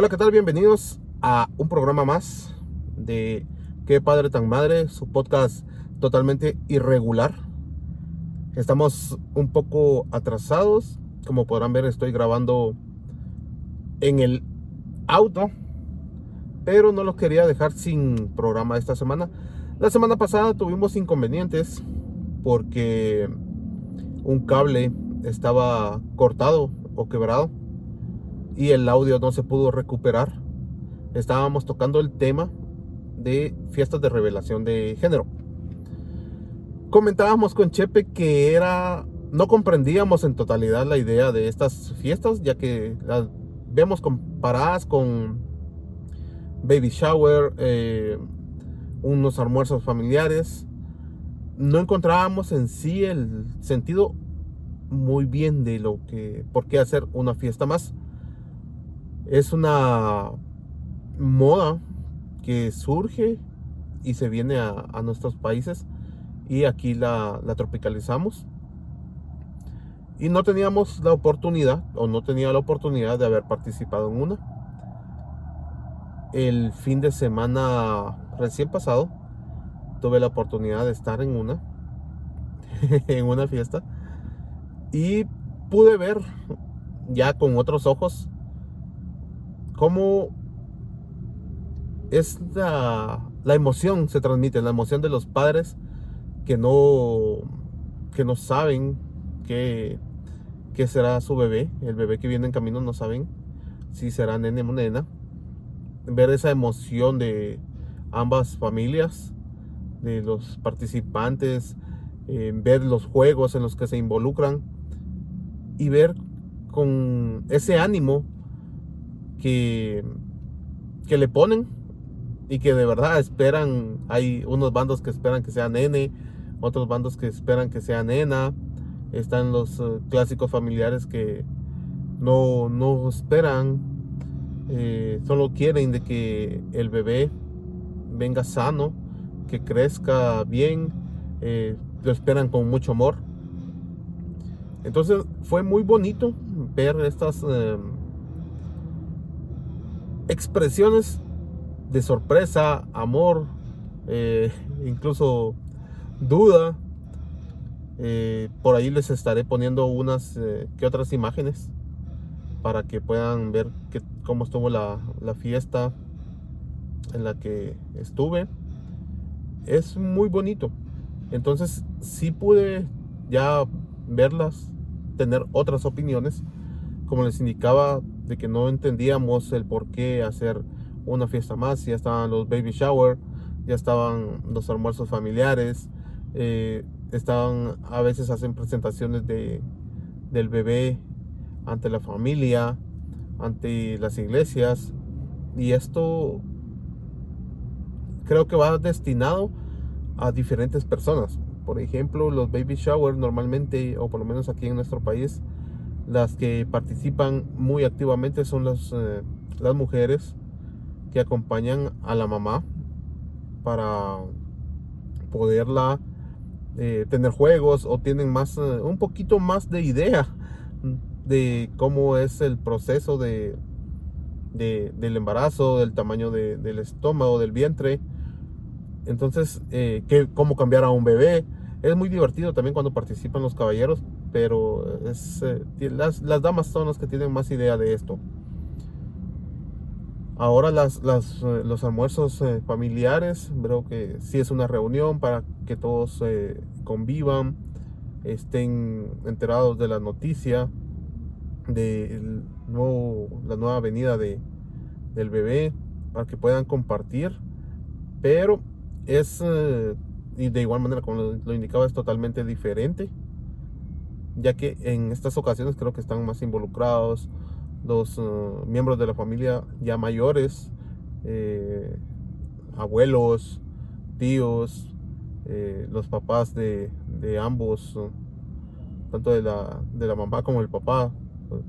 Hola, ¿qué tal? Bienvenidos a un programa más de Qué Padre tan Madre, su podcast totalmente irregular. Estamos un poco atrasados. Como podrán ver, estoy grabando en el auto, pero no los quería dejar sin programa esta semana. La semana pasada tuvimos inconvenientes porque un cable estaba cortado o quebrado y el audio no se pudo recuperar. Estábamos tocando el tema de fiestas de revelación de género. Comentábamos con Chepe que era no comprendíamos en totalidad la idea de estas fiestas, ya que las vemos comparadas con baby shower, eh, unos almuerzos familiares. No encontrábamos en sí el sentido muy bien de lo que, por qué hacer una fiesta más. Es una moda que surge y se viene a, nuestros países y aquí la, la, tropicalizamos. Y no teníamos la oportunidad o no tenía la oportunidad de haber participado en una. El fin de semana recién pasado tuve la oportunidad de estar en una, en una fiesta y pude ver ya con otros ojos cómo es la, emoción se transmite, la emoción de los padres que no, que no saben qué, será su bebé, el bebé que viene en camino no saben si será nene o nena. Ver esa emoción de ambas familias, de los participantes, eh, ver los juegos en los que se involucran y ver con ese ánimo que, que le ponen y que de verdad esperan, hay unos bandos que esperan que sea nene, otros bandos que esperan que sea nena, están los eh, clásicos familiares que no, no esperan, eh, solo quieren de que el bebé venga sano, que crezca bien, eh, lo esperan con mucho amor. Entonces fue muy bonito ver estas expresiones de sorpresa, amor, eh, incluso duda. Eh, por ahí les estaré poniendo unas eh, que otras imágenes para que puedan ver que, cómo estuvo la, la fiesta en la que estuve. Es muy bonito. Entonces sí pude ya verlas, tener otras opiniones. Como les indicaba, de que no entendíamos el por qué hacer una fiesta más. Ya estaban los baby shower, ya estaban los almuerzos familiares, eh, estaban a veces hacen presentaciones de, del bebé ante la familia, ante las iglesias. Y esto creo que va destinado a diferentes personas. Por ejemplo, los baby shower normalmente, o por lo menos aquí en nuestro país, las que participan muy activamente son las, eh, las mujeres que acompañan a la mamá para poderla eh, tener juegos o tienen más eh, un poquito más de idea de cómo es el proceso de, del embarazo, del tamaño del estómago, del vientre. Entonces, que, cómo cambiar a un bebé. Es muy divertido también cuando participan los caballeros pero eh, las, damas son las que tienen más idea de esto. Ahora las, eh, los almuerzos eh, familiares, creo que sí es una reunión para que todos convivan, estén enterados de la noticia de la nueva venida de, del bebé, para que puedan compartir. Pero es, y de igual manera como lo indicaba, es totalmente diferente ya que en estas ocasiones creo que están más involucrados los uh, miembros de la familia ya mayores, eh, abuelos, tíos, eh, los papás de, ambos, tanto de la, de la mamá como el papá,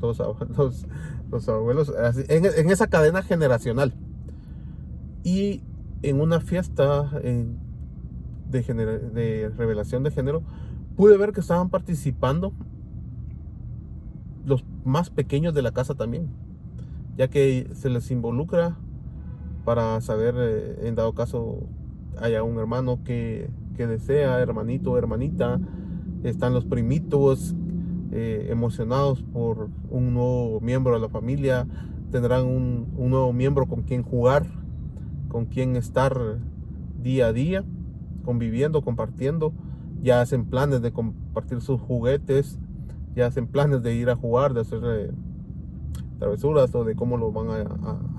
todos los, los abuelos, en, esa cadena generacional. Y en una fiesta de revelación de género, pude ver que estaban participando los más pequeños de la casa también. ya que se les involucra para saber, eh, en dado caso, haya un hermano que, que desea, hermanito, hermanita, están los primitos eh, emocionados por un nuevo miembro de la familia, tendrán un, un nuevo miembro con quien jugar, con quien estar día a día, conviviendo, compartiendo, ya hacen planes de compartir sus juguetes, ya hacen planes de ir a jugar, de hacer eh, travesuras o de cómo lo van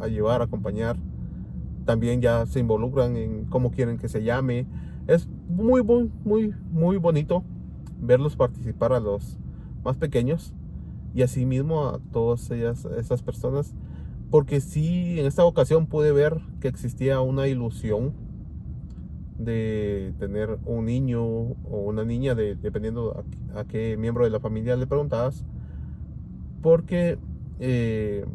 a, llevar, a acompañar. También ya se involucran en cómo quieren que se llame. Es muy, muy, muy, muy bonito verlos participar a los más pequeños y asimismo a todas ellas, esas personas. Porque sí, en esta ocasión pude ver que existía una ilusión de tener un niño o una niña, de, dependiendo a, qué miembro de la familia le preguntabas, porque eh,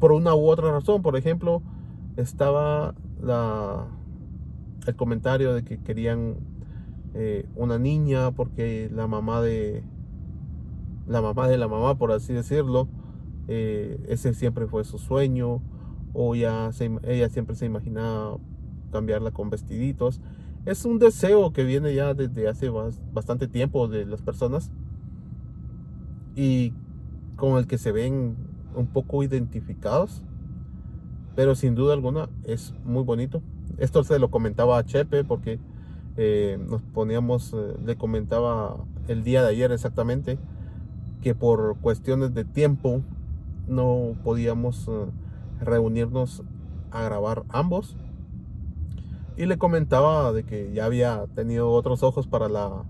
por una u otra razón, por ejemplo, estaba el comentario de que querían eh, una niña porque la mamá de la mamá de la mamá, por así decirlo, eh, ese siempre fue su sueño, o ya ella siempre se imaginaba cambiarla con vestiditos. Es un deseo que viene ya desde hace bastante tiempo de las personas y con el que se ven un poco identificados, pero sin duda alguna es muy bonito. Esto se lo comentaba a Chepe porque eh, nos poníamos, eh, le comentaba el día de ayer exactamente que por cuestiones de tiempo no podíamos eh, reunirnos a grabar ambos y le comentaba de que ya había tenido otros ojos para la,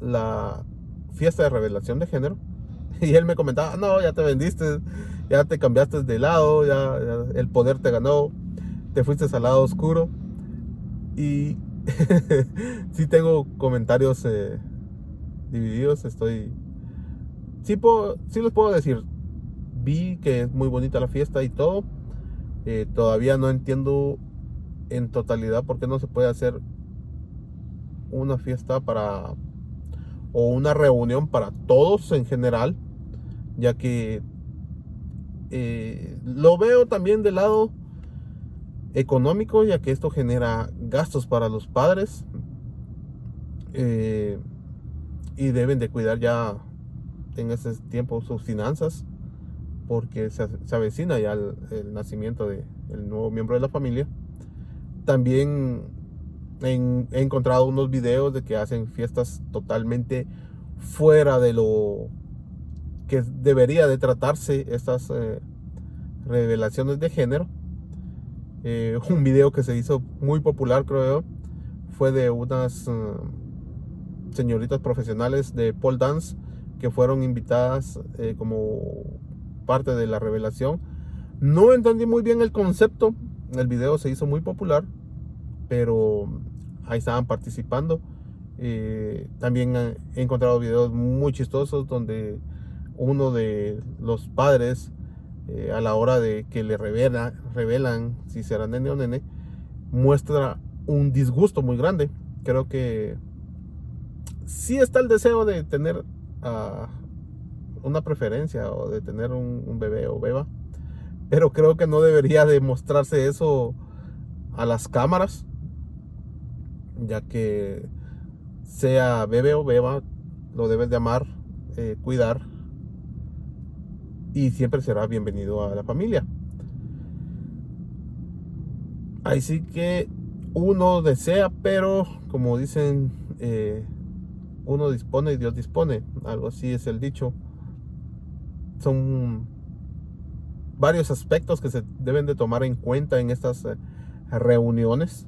la fiesta de revelación de género. Y él me comentaba, no, ya te vendiste, ya te cambiaste de lado, ya, el poder te ganó, te fuiste al lado oscuro. Y sí tengo comentarios eh, divididos, estoy... Sí, puedo, sí les puedo decir, vi que es muy bonita la fiesta y todo. Eh, todavía no entiendo en totalidad, porque no se puede hacer una fiesta para o una reunión para todos en general, ya que eh, lo veo también del lado económico, ya que esto genera gastos para los padres eh, y deben de cuidar ya en ese tiempo sus finanzas, porque se, avecina ya el, nacimiento del nuevo miembro de la familia. También he encontrado unos videos de que hacen fiestas totalmente fuera de lo que debería de tratarse estas eh, revelaciones de género. Eh, un video que se hizo muy popular, creo fue de unas eh, señoritas profesionales de pole dance que fueron invitadas como parte de la revelación. No entendí muy bien el concepto. El video se hizo muy popular pero ahí estaban participando. Eh, también he encontrado videos muy chistosos donde uno de los padres eh, a la hora de que le revela, revelan si será nene o nene, muestra un disgusto muy grande. Creo que sí está el deseo de tener ah, una preferencia o de tener un, un, bebé o beba, pero creo que no debería de mostrarse eso a las cámaras ya que sea bebé o beba, lo debes de amar, eh, cuidar y siempre será bienvenido a la familia. Así que uno desea, pero como dicen, eh, uno dispone y Dios dispone. Algo así es el dicho. Son varios aspectos que se deben de tomar en cuenta en estas eh, reuniones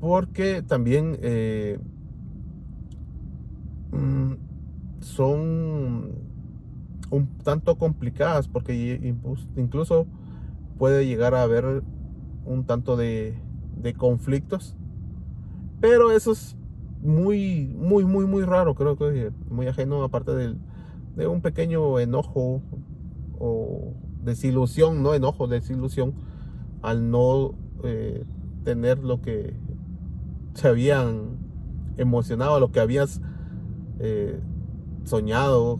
porque también eh, mm, son un tanto complicadas porque incluso puede llegar a haber un tanto de, conflictos. Pero eso es muy muy muy muy raro creo que muy ajeno aparte de un pequeño enojo o desilusión no enojo desilusión al no eh, tener lo que se habían emocionado, lo que habías eh, soñado.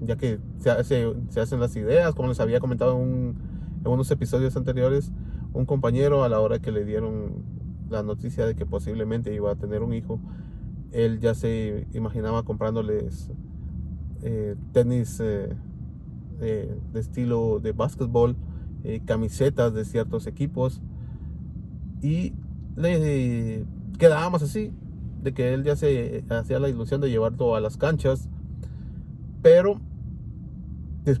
ya que se, hacen las ideas, como les había comentado en, en unos episodios anteriores, un compañero a la hora que le dieron la noticia de que posiblemente iba a tener un hijo, él ya se imaginaba comprándoles eh, tenis eh, de estilo de básquetbol, camisetas de ciertos equipos y le quedábamos así, de que él ya se hacía la ilusión de llevarlo a las canchas, pero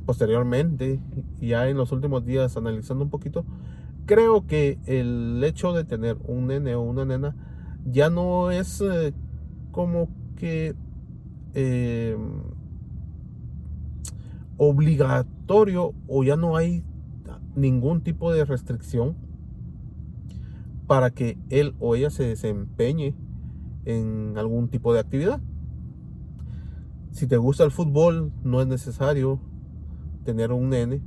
posteriormente, ya en los últimos días analizando un poquito, creo que el hecho de tener un nene o una nena ya no es eh, como que eh, obligatorio o ya no hay ningún tipo de restricción para que él o ella se desempeñe en algún tipo de actividad. Si te gusta el fútbol, no es necesario tener un nene,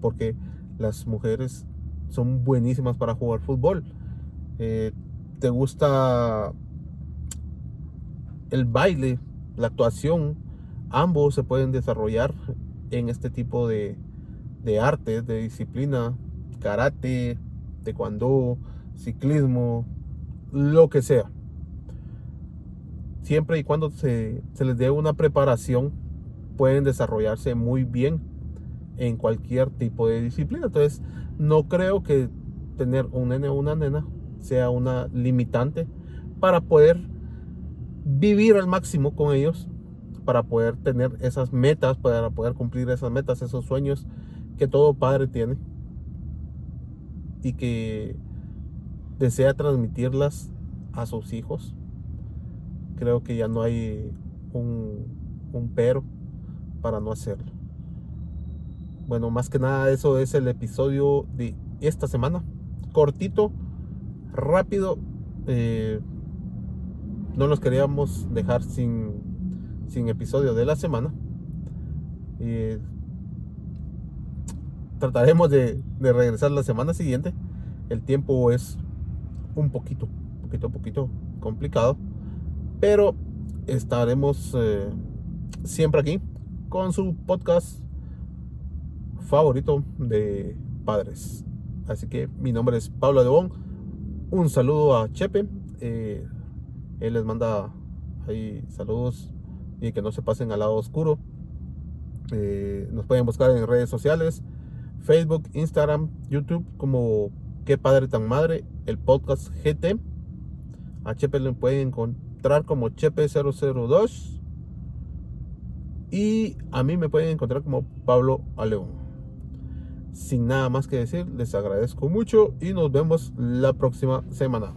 porque las mujeres son buenísimas para jugar fútbol. Eh, te gusta el baile, la actuación, ambos se pueden desarrollar en este tipo de, de artes, de disciplina, karate, taekwondo, ciclismo, lo que sea. Siempre y cuando se, se les dé una preparación, pueden desarrollarse muy bien en cualquier tipo de disciplina. Entonces, no creo que tener un nene o una nena sea una limitante para poder vivir al máximo con ellos, para poder tener esas metas, para poder cumplir esas metas, esos sueños que todo padre tiene y que desea transmitirlas a sus hijos. Creo que ya no hay un, un pero para no hacerlo. Bueno, más que nada eso es el episodio de esta semana. Cortito, rápido. Eh, no nos queríamos dejar sin, sin episodio de la semana. Eh, trataremos de, regresar la semana siguiente. El tiempo es un poquito, poquito, poquito complicado. Pero estaremos eh, siempre aquí con su podcast favorito de padres. Así que mi nombre es Pablo Bon Un saludo a Chepe. Eh, él les manda ahí saludos y que no se pasen al lado oscuro. Eh, nos pueden buscar en redes sociales, Facebook, Instagram, YouTube como Qué Padre Tan Madre, el podcast GT. A Chepe le pueden encontrar como Chepe002. Y a mí me pueden encontrar como Pablo Aleón. Sin nada más que decir, les agradezco mucho y nos vemos la próxima semana.